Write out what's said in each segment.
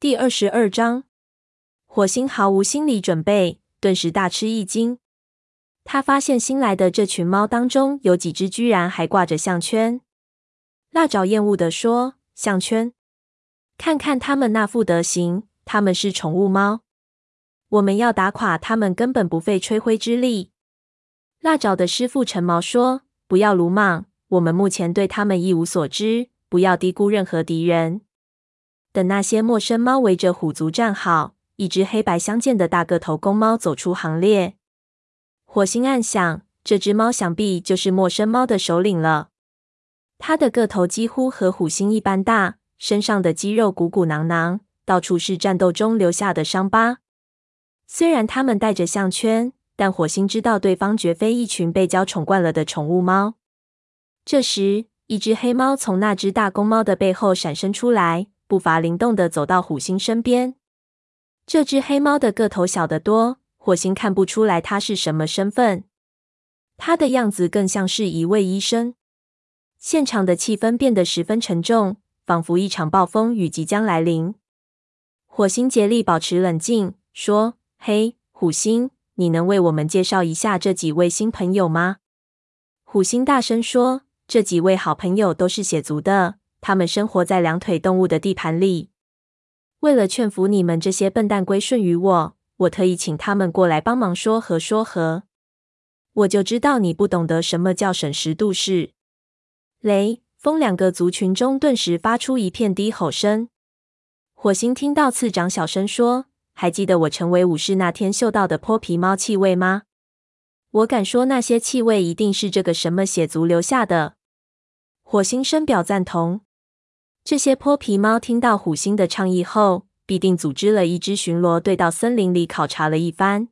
第二十二章，火星毫无心理准备，顿时大吃一惊。他发现新来的这群猫当中有几只居然还挂着项圈。辣爪厌恶地说：“项圈，看看他们那副德行，他们是宠物猫。我们要打垮他们，根本不费吹灰之力。”辣爪的师傅陈毛说：“不要鲁莽，我们目前对他们一无所知，不要低估任何敌人。”等那些陌生猫围着虎族站好，一只黑白相间的大个头公猫走出行列。火星暗想，这只猫想必就是陌生猫的首领了。它的个头几乎和虎星一般大，身上的肌肉鼓鼓囊囊，到处是战斗中留下的伤疤。虽然它们戴着项圈，但火星知道对方绝非一群被娇宠惯了的宠物猫。这时，一只黑猫从那只大公猫的背后闪身出来。步伐灵动地走到虎星身边。这只黑猫的个头小得多，火星看不出来它是什么身份。它的样子更像是一位医生。现场的气氛变得十分沉重，仿佛一场暴风雨即将来临。火星竭力保持冷静，说：“嘿，虎星，你能为我们介绍一下这几位新朋友吗？”虎星大声说：“这几位好朋友都是血族的。”他们生活在两腿动物的地盘里。为了劝服你们这些笨蛋归顺于我，我特意请他们过来帮忙说和说和。我就知道你不懂得什么叫审时度势。雷、风两个族群中顿时发出一片低吼声。火星听到次长小声说：“还记得我成为武士那天嗅到的泼皮猫气味吗？我敢说，那些气味一定是这个什么血族留下的。”火星深表赞同。这些泼皮猫听到虎星的倡议后，必定组织了一支巡逻队到森林里考察了一番。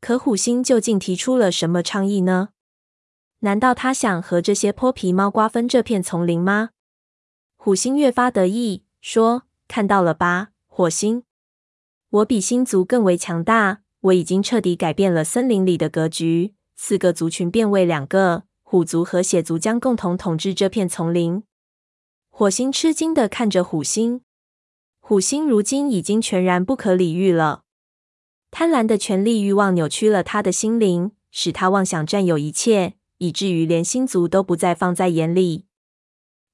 可虎星究竟提出了什么倡议呢？难道他想和这些泼皮猫瓜分这片丛林吗？虎星越发得意，说：“看到了吧，火星，我比星族更为强大。我已经彻底改变了森林里的格局，四个族群变为两个，虎族和血族将共同统治这片丛林。”火星吃惊地看着虎星，虎星如今已经全然不可理喻了。贪婪的权力欲望扭曲了他的心灵，使他妄想占有一切，以至于连星族都不再放在眼里。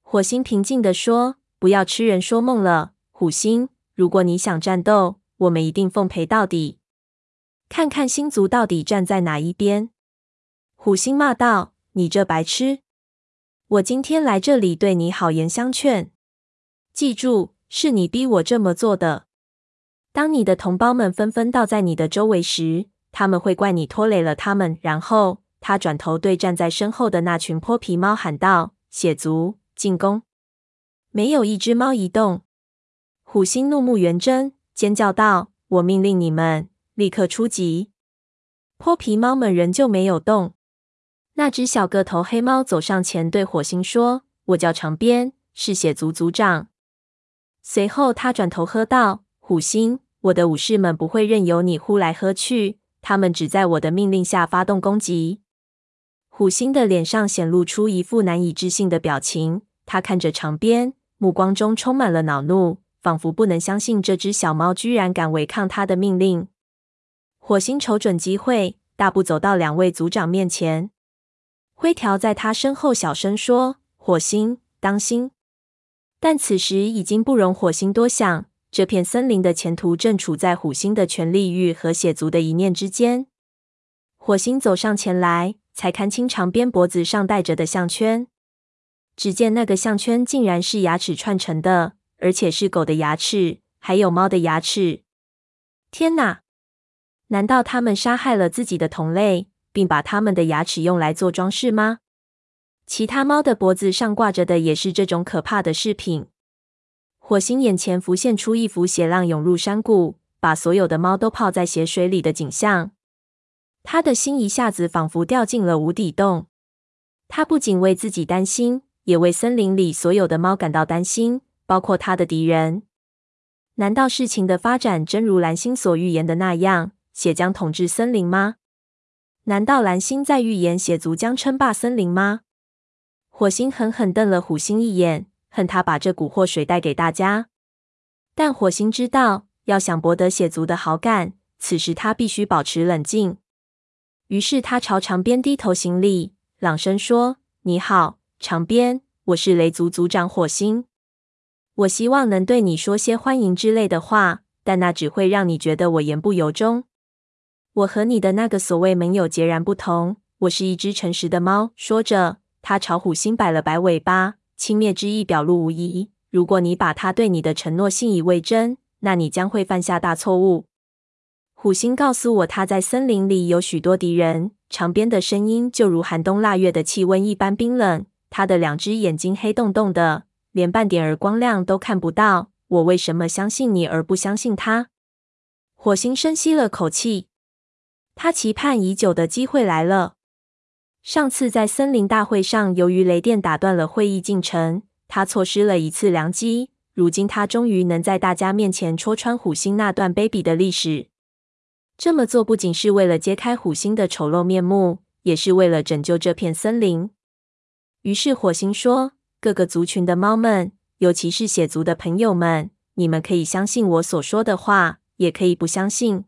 火星平静地说：“不要痴人说梦了，虎星。如果你想战斗，我们一定奉陪到底。看看星族到底站在哪一边。”虎星骂道：“你这白痴！”我今天来这里对你好言相劝，记住，是你逼我这么做的。当你的同胞们纷纷倒在你的周围时，他们会怪你拖累了他们。然后他转头对站在身后的那群泼皮猫喊道：“血族，进攻！”没有一只猫移动。虎星怒目圆睁，尖叫道：“我命令你们立刻出击！”泼皮猫们仍旧没有动。那只小个头黑猫走上前，对火星说：“我叫长鞭，是血族族长。”随后，他转头喝道：“虎星，我的武士们不会任由你呼来喝去，他们只在我的命令下发动攻击。”虎星的脸上显露出一副难以置信的表情，他看着长鞭，目光中充满了恼怒，仿佛不能相信这只小猫居然敢违抗他的命令。火星瞅准机会，大步走到两位族长面前。灰条在他身后小声说：“火星，当心！”但此时已经不容火星多想，这片森林的前途正处在虎星的权力欲和血族的一念之间。火星走上前来，才看清长鞭脖子上戴着的项圈。只见那个项圈竟然是牙齿串成的，而且是狗的牙齿，还有猫的牙齿。天哪！难道他们杀害了自己的同类？并把它们的牙齿用来做装饰吗？其他猫的脖子上挂着的也是这种可怕的饰品。火星眼前浮现出一幅血浪涌入山谷，把所有的猫都泡在血水里的景象。他的心一下子仿佛掉进了无底洞。他不仅为自己担心，也为森林里所有的猫感到担心，包括他的敌人。难道事情的发展真如蓝星所预言的那样，血将统治森林吗？难道蓝星在预言血族将称霸森林吗？火星狠狠瞪了虎星一眼，恨他把这蛊惑水带给大家。但火星知道，要想博得血族的好感，此时他必须保持冷静。于是他朝长边低头行礼，朗声说：“你好，长边，我是雷族族长火星。我希望能对你说些欢迎之类的话，但那只会让你觉得我言不由衷。我和你的那个所谓盟友截然不同，我是一只诚实的猫。”说着，他朝虎星摆了摆尾巴，轻蔑之意表露无遗。如果你把他对你的承诺信以为真，那你将会犯下大错误。虎星告诉我，他在森林里有许多敌人。长边的声音就如寒冬腊月的气温一般冰冷。他的两只眼睛黑洞洞的，连半点儿光亮都看不到。我为什么相信你而不相信他？火星深吸了口气，他期盼已久的机会来了。上次在森林大会上，由于雷电打断了会议进程。他错失了一次良机，如今他终于能在大家面前戳穿虎星那段卑鄙的历史。这么做不仅是为了揭开虎星的丑陋面目，也是为了拯救这片森林。于是火星说：“各个族群的猫们，尤其是血族的朋友们，你们可以相信我所说的话，也可以不相信。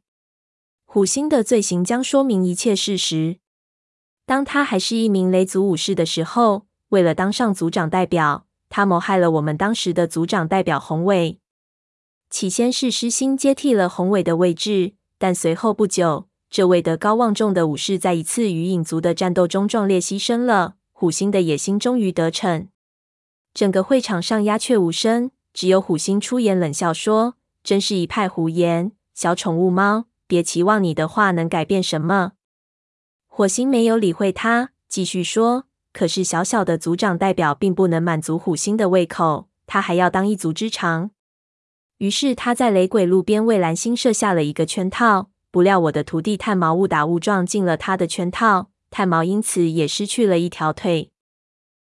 虎星的罪行将说明一切事实。当他还是一名雷族武士的时候，为了当上族长代表。”他谋害了我们当时的族长代表宏伟。起先是狮星接替了宏伟的位置，但随后不久，这位德高望重的武士在一次与影族的战斗中壮烈牺牲了。虎星的野心终于得逞。整个会场上鸦雀无声，只有虎星出言冷笑说：“真是一派胡言，小宠物猫，别期望你的话能改变什么。”火星没有理会他，继续说。可是，小小的族长代表并不能满足虎星的胃口，他还要当一族之长。于是，他在雷鬼路边为蓝星设下了一个圈套。不料，我的徒弟炭毛误打误撞进了他的圈套，炭毛因此也失去了一条腿。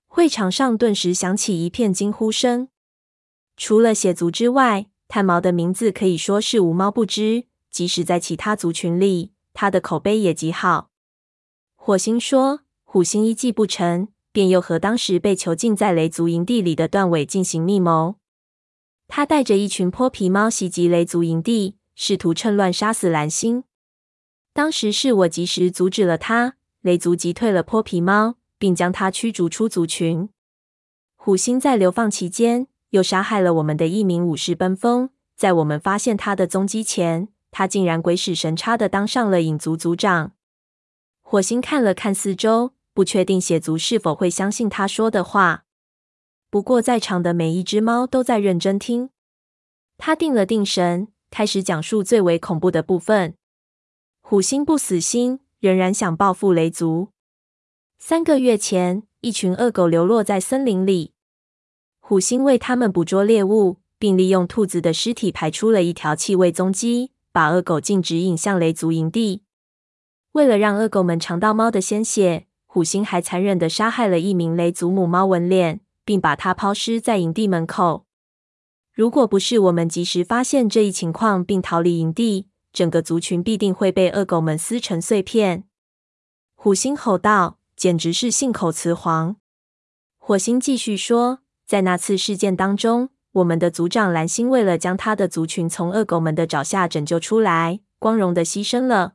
会场上顿时响起一片惊呼声。除了血族之外，炭毛的名字可以说是无猫不知，即使在其他族群里，他的口碑也极好。火星说。虎星一计不成，便又和当时被囚禁在雷族营地里的断尾进行密谋。他带着一群泼皮猫袭击雷族营地，试图趁乱杀死蓝星。当时是我及时阻止了他，雷族击退了泼皮猫，并将他驱逐出族群。虎星在流放期间，又杀害了我们的一名武士奔风。在我们发现他的踪迹前，他竟然鬼使神差的当上了影族族长。火星看了看四周。不确定血族是否会相信他说的话。不过，在场的每一只猫都在认真听。他定了定神，开始讲述最为恐怖的部分。虎星不死心，仍然想报复雷族。三个月前，一群恶狗流落在森林里。虎星为他们捕捉猎物，并利用兔子的尸体排出了一条气味踪迹，把恶狗径直引向雷族营地。为了让恶狗们尝到猫的鲜血。虎星还残忍的杀害了一名雷族母猫纹脸，并把它抛尸在营地门口。如果不是我们及时发现这一情况并逃离营地，整个族群必定会被恶狗们撕成碎片。虎星吼道：“简直是信口雌黄！”火星继续说：“在那次事件当中，我们的族长蓝星为了将他的族群从恶狗们的爪下拯救出来，光荣的牺牲了。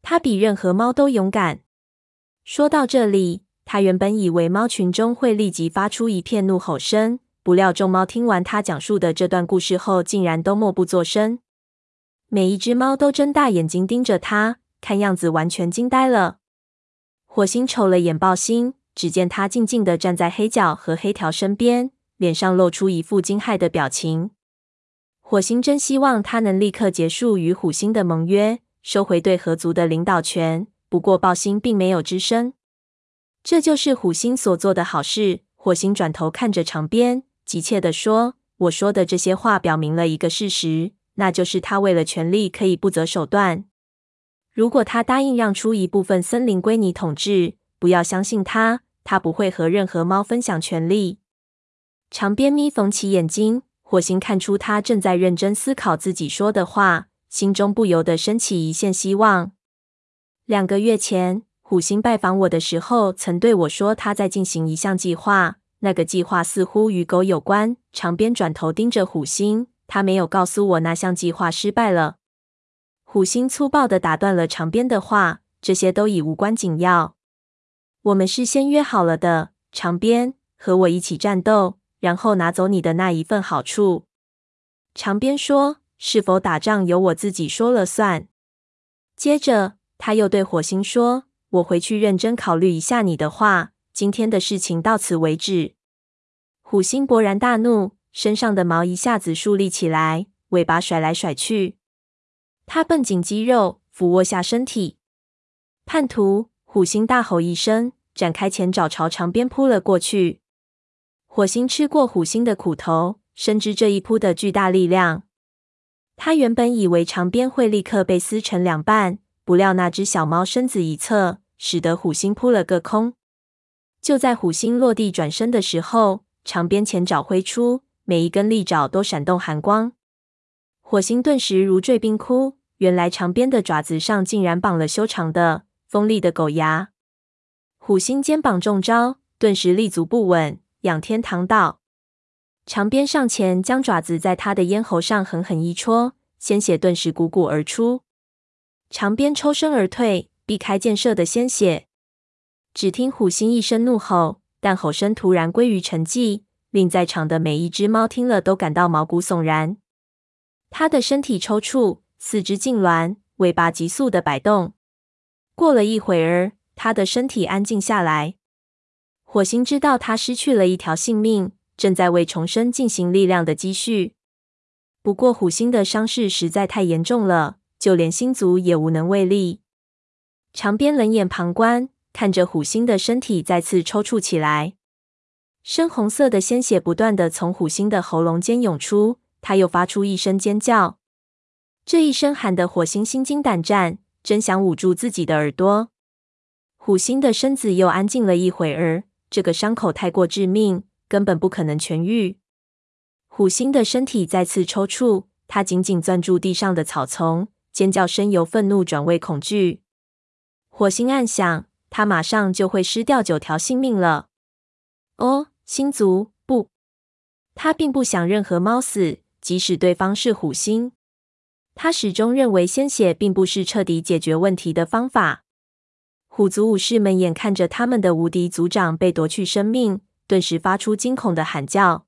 他比任何猫都勇敢。”说到这里，他原本以为猫群中会立即发出一片怒吼声，不料众猫听完他讲述的这段故事后，竟然都默不作声。每一只猫都睁大眼睛盯着他，看样子完全惊呆了。火星瞅了眼爆星，只见他静静地站在黑角和黑条身边，脸上露出一副惊骇的表情。火星真希望他能立刻结束与虎星的盟约，收回对合族的领导权。不过，爆星并没有吱声。这就是虎星所做的好事。火星转头看着长边，急切地说：“我说的这些话表明了一个事实，那就是他为了权力可以不择手段。如果他答应让出一部分森林归你统治，不要相信他，他不会和任何猫分享权力。”长边眯缝起眼睛，火星看出他正在认真思考自己说的话，心中不由得升起一线希望。两个月前，虎星拜访我的时候，曾对我说他在进行一项计划。那个计划似乎与狗有关。长边转头盯着虎星，他没有告诉我那项计划失败了。虎星粗暴地打断了长鞭的话：“这些都已无关紧要。我们事先约好了的，长鞭，和我一起战斗，然后拿走你的那一份好处。”长鞭说：“是否打仗由我自己说了算。”接着，他又对火星说：“我回去认真考虑一下你的话。今天的事情到此为止。”虎星勃然大怒，身上的毛一下子竖立起来，尾巴甩来甩去。他绷紧肌肉，俯卧下身体。叛徒！虎星大吼一声，展开前爪朝长鞭扑了过去。火星吃过虎星的苦头。深知这一扑的巨大力量，他原本以为长鞭会立刻被撕成两半，不料那只小猫身子一侧，使得虎星扑了个空。就在虎星落地转身的时候，长鞭前爪挥出，每一根利爪都闪动寒光。火星顿时如坠冰窟，原来长鞭的爪子上竟然绑了修长的锋利的狗牙。虎星肩膀中招，顿时立足不稳，仰天堂道。长鞭上前，将爪子在他的咽喉上狠狠一戳，鲜血顿时汩汩而出。长鞭抽身而退，避开箭射的鲜血。只听虎心一声怒吼，但吼声突然归于沉寂，令在场的每一只猫听了都感到毛骨悚然。他的身体抽搐，四肢痉挛，尾巴急速的摆动。过了一会儿，他的身体安静下来。火星知道他失去了一条性命。正在为重生进行力量的积蓄，不过虎星的伤势实在太严重了，就连星族也无能为力。长鞭冷眼旁观，看着虎星的身体再次抽搐起来，深红色的鲜血不断地从虎星的喉咙间涌出，他又发出一声尖叫。这一声喊得火星心惊胆战，真想捂住自己的耳朵。虎星的身子又安静了一会儿，这个伤口太过致命。根本不可能痊愈。虎星的身体再次抽搐，他紧紧攥住地上的草丛，尖叫声由愤怒转为恐惧。火星暗想，他马上就会失掉九条性命了。哦，星族，不，他并不想任何猫死，即使对方是虎星。他始终认为鲜血并不是彻底解决问题的方法。虎族武士们眼看着他们的无敌族长被夺去生命。顿时发出惊恐的喊叫，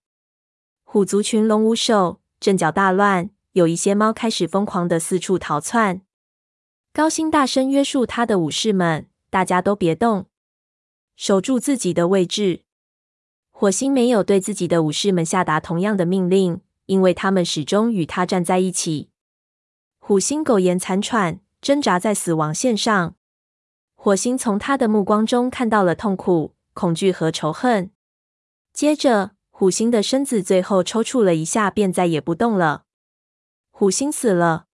虎族群龙无首，阵脚大乱，有一些猫开始疯狂的四处逃窜。高星大声约束他的武士们：“大家都别动，守住自己的位置。”火星没有对自己的武士们下达同样的命令，因为他们始终与他站在一起。虎星苟延残喘，挣扎在死亡线上。火星从他的目光中看到了痛苦、恐惧和仇恨。接着，虎星的身子最后抽搐了一下，便再也不动了。虎星死了。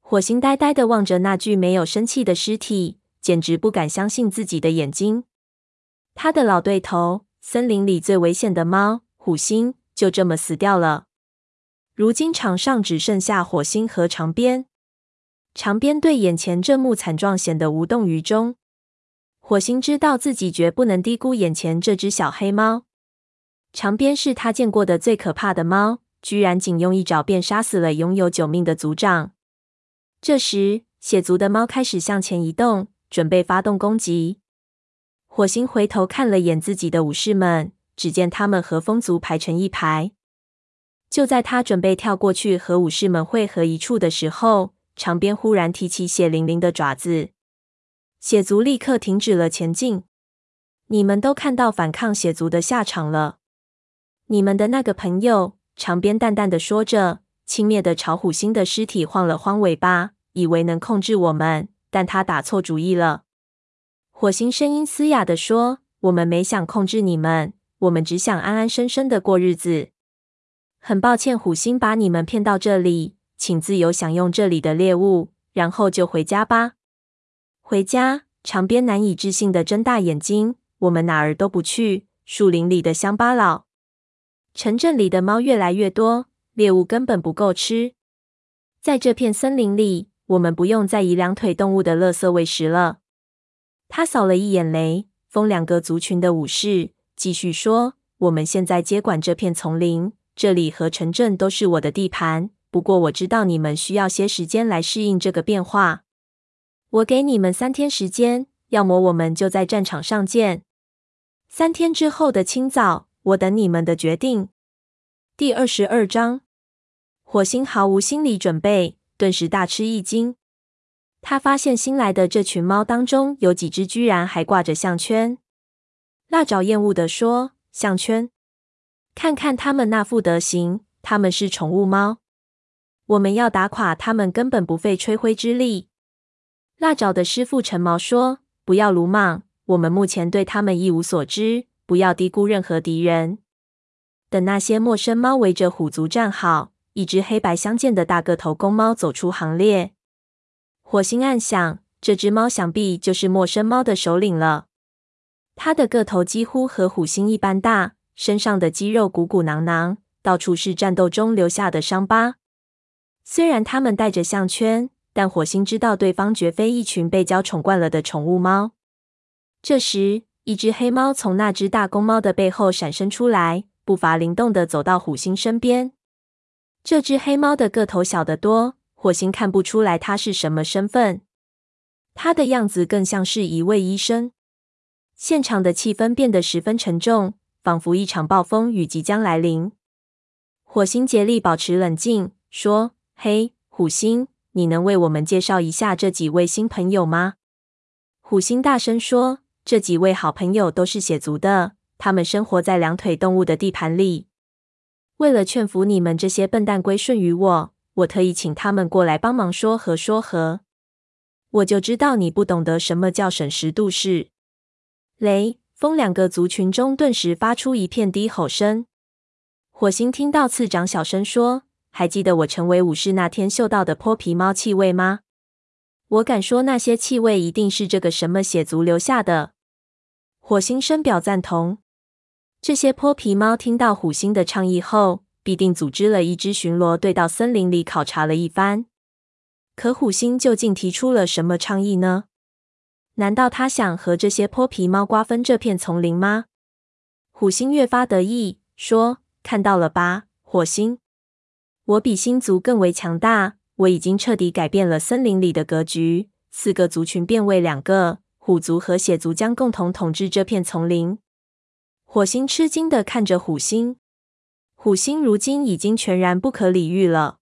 火星呆呆地望着那具没有生气的尸体，简直不敢相信自己的眼睛。他的老对头，森林里最危险的猫，虎星，就这么死掉了。如今场上只剩下火星和长鞭。长鞭对眼前这幕惨状显得无动于衷。火星知道自己绝不能低估眼前这只小黑猫。长鞭是他见过的最可怕的猫，居然仅用一爪便杀死了拥有九命的族长。这时，血族的猫开始向前移动，准备发动攻击。火星回头看了眼自己的武士们，只见他们和风族排成一排。就在他准备跳过去和武士们汇合一处的时候，长鞭忽然提起血淋淋的爪子，血族立刻停止了前进。你们都看到反抗血族的下场了。你们的那个朋友，长鞭淡淡的说着，轻蔑的朝虎星的尸体晃了晃尾巴，以为能控制我们，但他打错主意了。火星声音嘶哑的说：“我们没想控制你们，我们只想安安生生的过日子。很抱歉，虎星把你们骗到这里，请自由享用这里的猎物，然后就回家吧。”回家？长鞭难以置信的睁大眼睛：“我们哪儿都不去，树林里的乡巴佬。”城镇里的猫越来越多，猎物根本不够吃。在这片森林里，我们不用再以两腿动物的垃圾喂食了。他扫了一眼雷风两个族群的武士，继续说：“我们现在接管这片丛林，这里和城镇都是我的地盘。不过我知道你们需要些时间来适应这个变化。我给你们三天时间，要么我们就在战场上见。三天之后的清早，我等你们的决定。第二十二章，火星毫无心理准备，顿时大吃一惊。他发现新来的这群猫当中有几只居然还挂着项圈。辣爪厌恶地说：“项圈，看看他们那副德行，他们是宠物猫。我们要打垮他们，根本不费吹灰之力。”辣爪的师傅陈毛说：“不要鲁莽，我们目前对他们一无所知，不要低估任何敌人。”等那些陌生猫围着虎族站好，一只黑白相间的大个头公猫走出行列。火星暗想，这只猫想必就是陌生猫的首领了。它的个头几乎和虎星一般大，身上的肌肉鼓鼓囊囊，到处是战斗中留下的伤疤。虽然他们戴着项圈，但火星知道对方绝非一群被娇宠惯了的宠物猫。这时，一只黑猫从那只大公猫的背后闪身出来，步伐灵动地走到虎星身边。这只黑猫的个头小得多。火星看不出来它是什么身份，它的样子更像是一位医生。现场的气氛变得十分沉重，仿佛一场暴风雨即将来临。火星竭力保持冷静，说：“嘿，虎星，你能为我们介绍一下这几位新朋友吗？”虎星大声说：“这几位好朋友都是血族的，他们生活在两腿动物的地盘里。为了劝服你们这些笨蛋归顺于我。”我特意请他们过来帮忙说和说和，我就知道你不懂得什么叫审时度势。雷、风两个族群中顿时发出一片低吼声。火星听到次长小声说：“还记得我成为武士那天嗅到的泼皮猫气味吗？我敢说那些气味一定是这个什么血族留下的。”火星深表赞同。这些泼皮猫听到虎星的倡议后，必定组织了一支巡逻队到森林里考察了一番。可虎星究竟提出了什么倡议呢？难道他想和这些泼皮猫瓜分这片丛林吗？虎星越发得意，说：“看到了吧，火星，我比星族更为强大。我已经彻底改变了森林里的格局，四个族群变为两个，虎族和血族将共同统治这片丛林。”火星吃惊地看着虎星。虎星如今已经全然不可理喻了，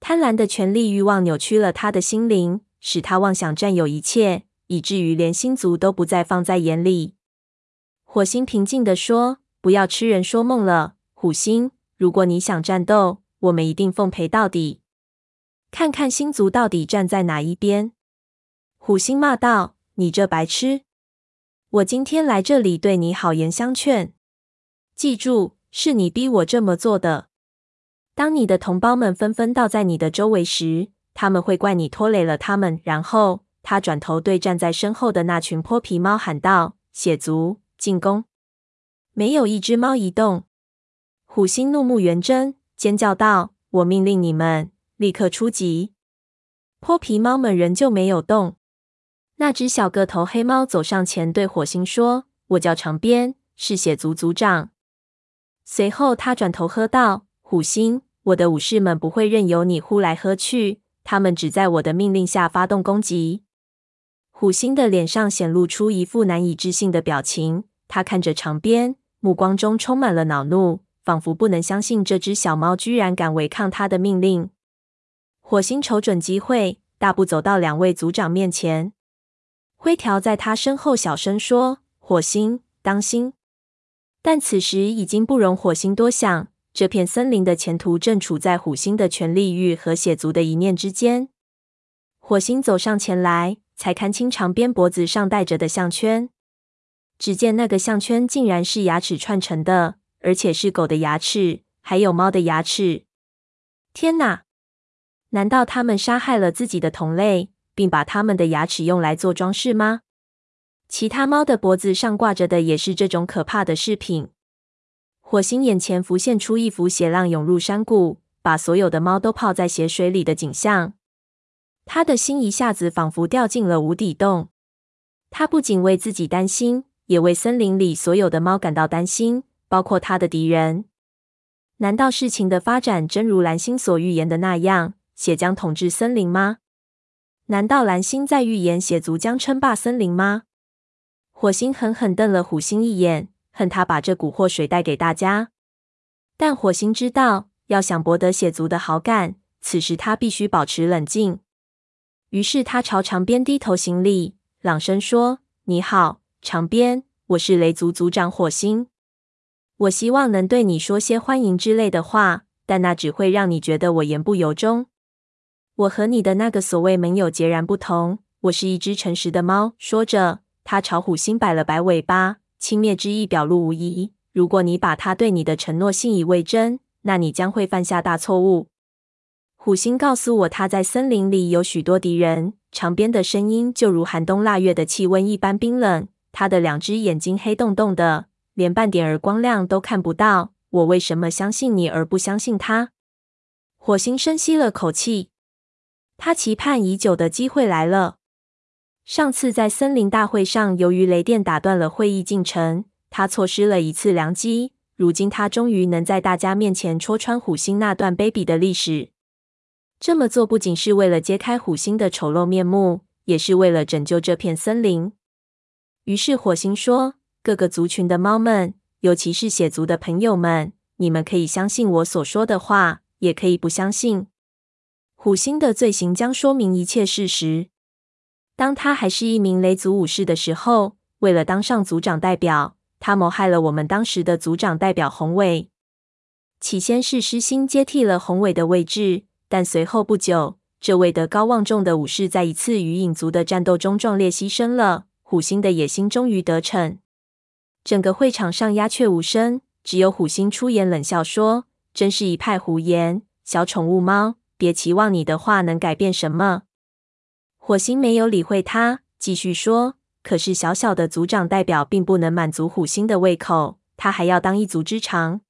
贪婪的权力欲望扭曲了他的心灵，使他妄想占有一切，以至于连星族都不再放在眼里。火星平静地说：“不要痴人说梦了，虎星。如果你想战斗，我们一定奉陪到底。看看星族到底站在哪一边。”虎星骂道：“你这白痴！我今天来这里对你好言相劝，记住。”是你逼我这么做的。当你的同胞们纷纷倒在你的周围时，他们会怪你拖累了他们。然后他转头对站在身后的那群泼皮猫喊道：“血族，进攻！”没有一只猫移动。虎星怒目圆睁，尖叫道：“我命令你们立刻出击！”泼皮猫们仍旧没有动。那只小个头黑猫走上前，对火星说：“我叫长鞭，是血族族长。”随后，他转头喝道：“虎星，我的武士们不会任由你呼来喝去，他们只在我的命令下发动攻击。”虎星的脸上显露出一副难以置信的表情，他看着长鞭，目光中充满了恼怒，仿佛不能相信这只小猫居然敢违抗他的命令。火星瞅准机会，大步走到两位族长面前，灰条在他身后小声说：“火星，当心！”但此时已经不容火星多想，这片森林的前途正处在虎星的权力欲和血族的一念之间。火星走上前来，才看清长鞭脖子上戴着的项圈。只见那个项圈竟然是牙齿串成的，而且是狗的牙齿，还有猫的牙齿。天哪！难道他们杀害了自己的同类，并把他们的牙齿用来做装饰吗？其他猫的脖子上挂着的也是这种可怕的饰品。火星眼前浮现出一幅血浪涌入山谷，把所有的猫都泡在血水里的景象。他的心一下子仿佛掉进了无底洞。他不仅为自己担心，也为森林里所有的猫感到担心，包括他的敌人。难道事情的发展真如蓝星所预言的那样，血将统治森林吗？难道蓝星在预言血族将称霸森林吗？火星狠狠瞪了虎星一眼，恨他把这蛊惑水带给大家。但火星知道，要想博得血族的好感，此时他必须保持冷静。于是他朝长鞭低头行礼，朗声说：“你好，长鞭，我是雷族族长火星。我希望能对你说些欢迎之类的话，但那只会让你觉得我言不由衷。我和你的那个所谓盟友截然不同，我是一只诚实的猫。”说着。他朝虎星摆了摆尾巴，轻蔑之意表露无遗。如果你把他对你的承诺信以为真，那你将会犯下大错误。虎星告诉我，他在森林里有许多敌人。长鞭的声音就如寒冬腊月的气温一般冰冷。他的两只眼睛黑洞洞的，连半点儿光亮都看不到。我为什么相信你而不相信他？火星深吸了口气，他期盼已久的机会来了。上次在森林大会上，由于雷电打断了会议进程，他错失了一次良机。如今他终于能在大家面前戳穿虎星那段卑鄙的历史。这么做不仅是为了揭开虎星的丑陋面目，也是为了拯救这片森林。于是火星说：“各个族群的猫们，尤其是血族的朋友们，你们可以相信我所说的话，也可以不相信。虎星的罪行将说明一切事实。”当他还是一名雷族武士的时候，为了当上族长代表，他谋害了我们当时的族长代表宏伟。起先是狮心接替了宏伟的位置，但随后不久，这位德高望重的武士在一次与影族的战斗中壮烈牺牲了。虎星的野心终于得逞。整个会场上鸦雀无声，只有虎星出言冷笑说：“真是一派胡言，小宠物猫，别期望你的话能改变什么。”火星没有理会他，继续说：“可是小小的族长代表并不能满足虎星的胃口，他还要当一族之长。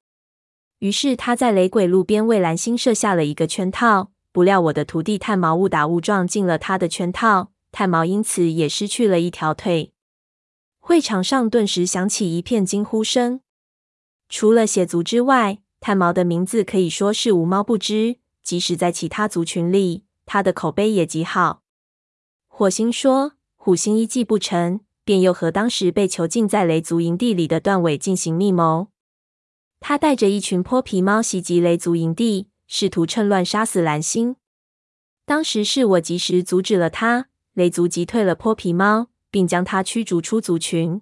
于是他在雷鬼路边为蓝星设下了一个圈套。不料我的徒弟炭毛误打误撞进了他的圈套，炭毛因此也失去了一条腿。”会场上顿时响起一片惊呼声。除了血族之外，炭毛的名字可以说是无猫不知，即使在其他族群里，他的口碑也极好。火星说：“虎星一计不成，便又和当时被囚禁在雷族营地里的断尾进行密谋。他带着一群泼皮猫袭击雷族营地，试图趁乱杀死蓝星。当时是我及时阻止了他，雷族击退了泼皮猫，并将他驱逐出族群。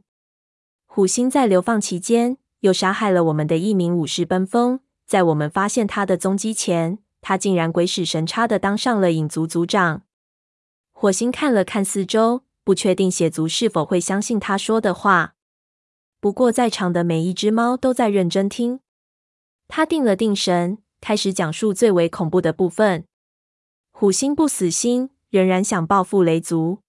虎星在流放期间，又杀害了我们的一名武士奔风。在我们发现他的踪迹前，他竟然鬼使神差地当上了影族族长。”火星看了看四周，不确定血族是否会相信他说的话。不过，在场的每一只猫都在认真听。他定了定神，开始讲述最为恐怖的部分。虎星不死心，仍然想报复雷族。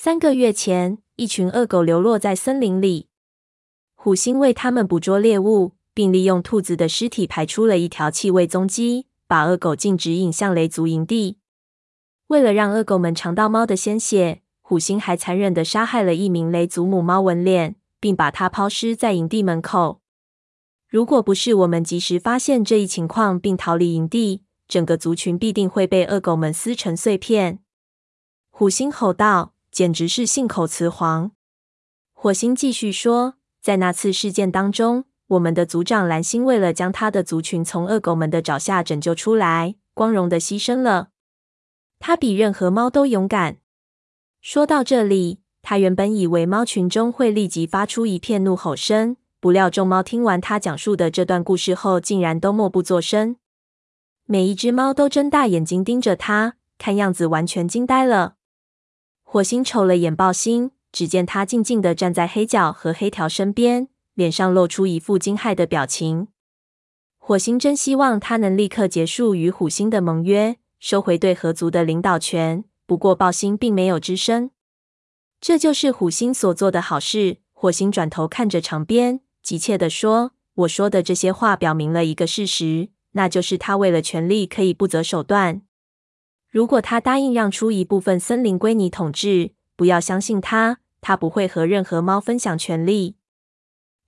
三个月前，一群恶狗流落在森林里。虎星为他们捕捉猎物，并利用兔子的尸体排出了一条气味踪迹，把恶狗径直引向雷族营地。为了让恶狗们尝到猫的鲜血，虎星还残忍的杀害了一名雷族母猫纹脸，并把它抛尸在营地门口。如果不是我们及时发现这一情况并逃离营地，整个族群必定会被恶狗们撕成碎片。虎星吼道：“简直是信口雌黄！”火星继续说：“在那次事件当中，我们的族长蓝星为了将他的族群从恶狗们的爪下拯救出来，光荣的牺牲了。”他比任何猫都勇敢。说到这里，他原本以为猫群中会立即发出一片怒吼声，不料众猫听完他讲述的这段故事后，竟然都默不作声。每一只猫都睁大眼睛盯着他，看样子完全惊呆了。火星瞅了眼爆星，只见他静静地站在黑角和黑条身边，脸上露出一副惊骇的表情。火星真希望他能立刻结束与虎星的盟约。收回对合族的领导权，不过爆星并没有吱声。这就是虎星所做的好事。火星转头看着长鞭，急切地说：“我说的这些话表明了一个事实，那就是他为了权力可以不择手段。如果他答应让出一部分森林归你统治，不要相信他，他不会和任何猫分享权力。”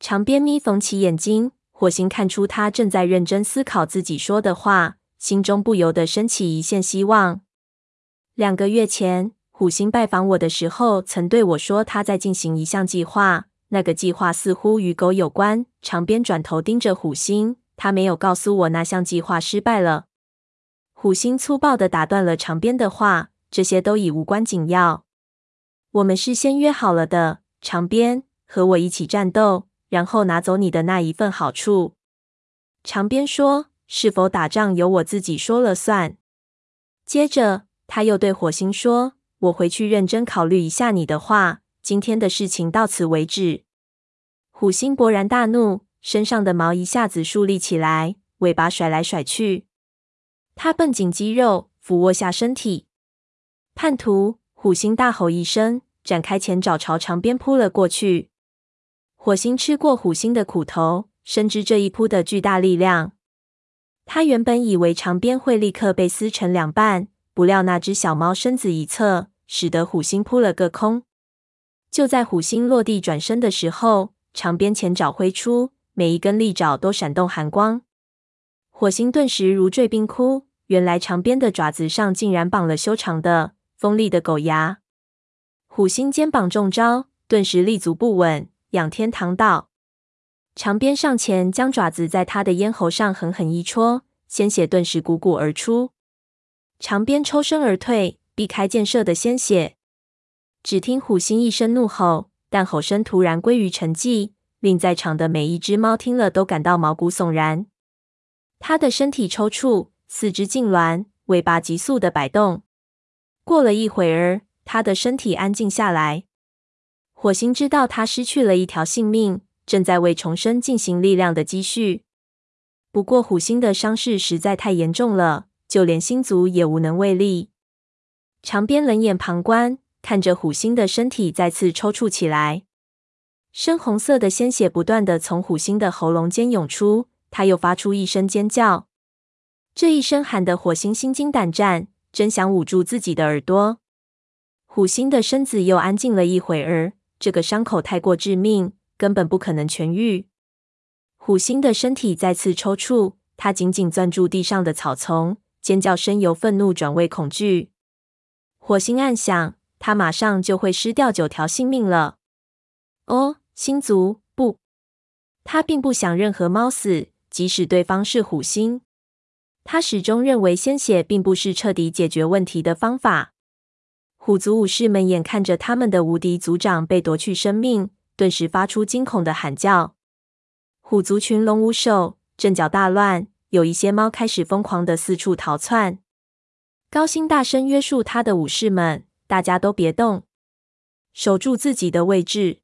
长鞭眯缝起眼睛，火星看出他正在认真思考自己说的话，心中不由得升起一线希望。两个月前，虎星拜访我的时候，曾对我说他在进行一项计划，那个计划似乎与狗有关。长边转头盯着虎星，他没有告诉我那项计划失败了。虎星粗暴地打断了长边的话：“这些都已无关紧要，我们事先约好了的。”长边，和我一起战斗。然后拿走你的那一份好处。长边说：“是否打仗由我自己说了算。”接着他又对火星说：“我回去认真考虑一下你的话。今天的事情到此为止。”火星勃然大怒，身上的毛一下子竖立起来，尾巴甩来甩去。他绷紧肌肉，俯卧下身体。叛徒！虎星大吼一声，展开前爪朝长鞭扑了过去。火星吃过虎星的苦头，深知这一扑的巨大力量。他原本以为长鞭会立刻被撕成两半，不料那只小猫身子一侧，使得虎星扑了个空。就在虎星落地转身的时候，长鞭前爪挥出，每一根利爪都闪动寒光。火星顿时如坠冰窟，原来长鞭的爪子上竟然绑了修长的、锋利的狗牙。虎星肩膀中招，顿时立足不稳。仰天躺倒，长鞭上前将爪子在他的咽喉上狠狠一戳，鲜血顿时汩汩而出。长鞭抽身而退，避开箭射的鲜血。只听虎星一声怒吼，但吼声突然归于沉寂，令在场的每一只猫听了都感到毛骨悚然。他的身体抽搐，四肢痉挛，尾巴急速的摆动。过了一会儿，他的身体安静下来。火星知道他失去了一条性命，正在为重生进行力量的积蓄。不过，火星的伤势实在太严重了，就连星族也无能为力。长边冷眼旁观，看着火星的身体再次抽搐起来，深红色的鲜血不断的从火星的喉咙间涌出，他又发出一声尖叫。这一声喊得火星心惊胆战，真想捂住自己的耳朵。火星的身子又安静了一会儿。这个伤口太过致命，根本不可能痊愈。虎星的身体再次抽搐，他紧紧攥住地上的草丛，尖叫声由愤怒转为恐惧。火星暗想，他马上就会失掉九条性命了。哦，星族，不，他并不想任何猫死，即使对方是虎星。他始终认为鲜血并不是彻底解决问题的方法。虎族武士们眼看着他们的无敌族长被夺去生命，顿时发出惊恐的喊叫。虎族群龙无首，阵脚大乱，有一些猫开始疯狂的四处逃窜。高星大声约束他的武士们：“大家都别动，守住自己的位置。”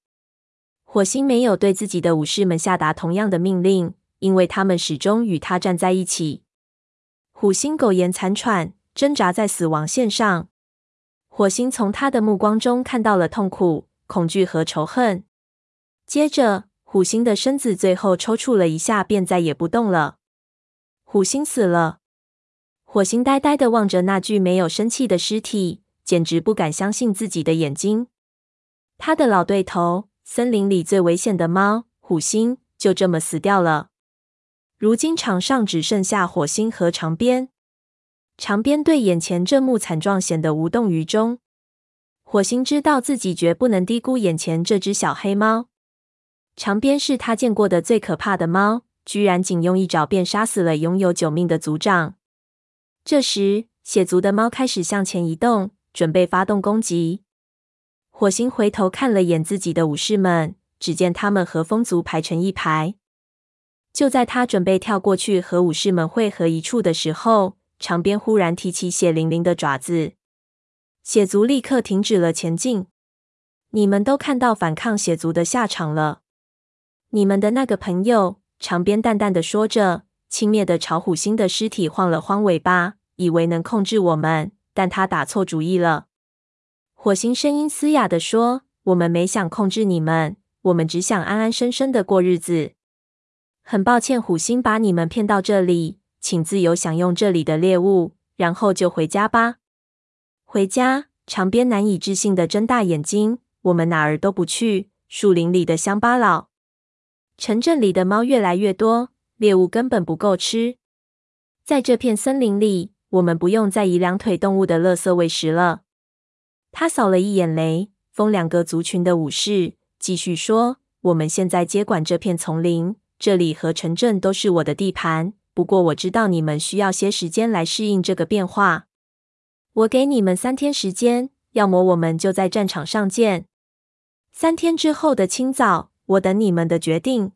火星没有对自己的武士们下达同样的命令，因为他们始终与他站在一起。虎星苟延残喘，挣扎在死亡线上。火星从他的目光中看到了痛苦、恐惧和仇恨。接着，虎星的身子最后抽搐了一下，便再也不动了。虎星死了。火星呆呆地望着那具没有生气的尸体，简直不敢相信自己的眼睛。他的老对头，森林里最危险的猫，虎星，就这么死掉了。如今场上只剩下火星和长鞭。长鞭对眼前这幕惨状显得无动于衷。火星知道自己绝不能低估眼前这只小黑猫。长鞭是他见过的最可怕的猫，居然仅用一爪便杀死了拥有九命的族长。这时，血族的猫开始向前移动，准备发动攻击。火星回头看了眼自己的武士们，只见他们和风族排成一排。就在他准备跳过去和武士们汇合一处的时候，长鞭忽然提起血淋淋的爪子，血族立刻停止了前进。你们都看到反抗血族的下场了。你们的那个朋友，长鞭淡淡的说着，轻蔑的朝虎星的尸体晃了晃尾巴，以为能控制我们，但他打错主意了。火星声音嘶哑的说：“我们没想控制你们，我们只想安安生生的过日子。很抱歉，虎星把你们骗到这里。”请自由享用这里的猎物，然后就回家吧。回家？长边难以置信的睁大眼睛。我们哪儿都不去。树林里的乡巴佬。城镇里的猫越来越多，猎物根本不够吃。在这片森林里，我们不用再以两腿动物的垃圾喂食了。他扫了一眼雷、风两个族群的武士，继续说：“我们现在接管这片丛林，这里和城镇都是我的地盘。不过我知道你们需要些时间来适应这个变化。我给你们三天时间，要么我们就在战场上见。三天之后的清早，我等你们的决定。”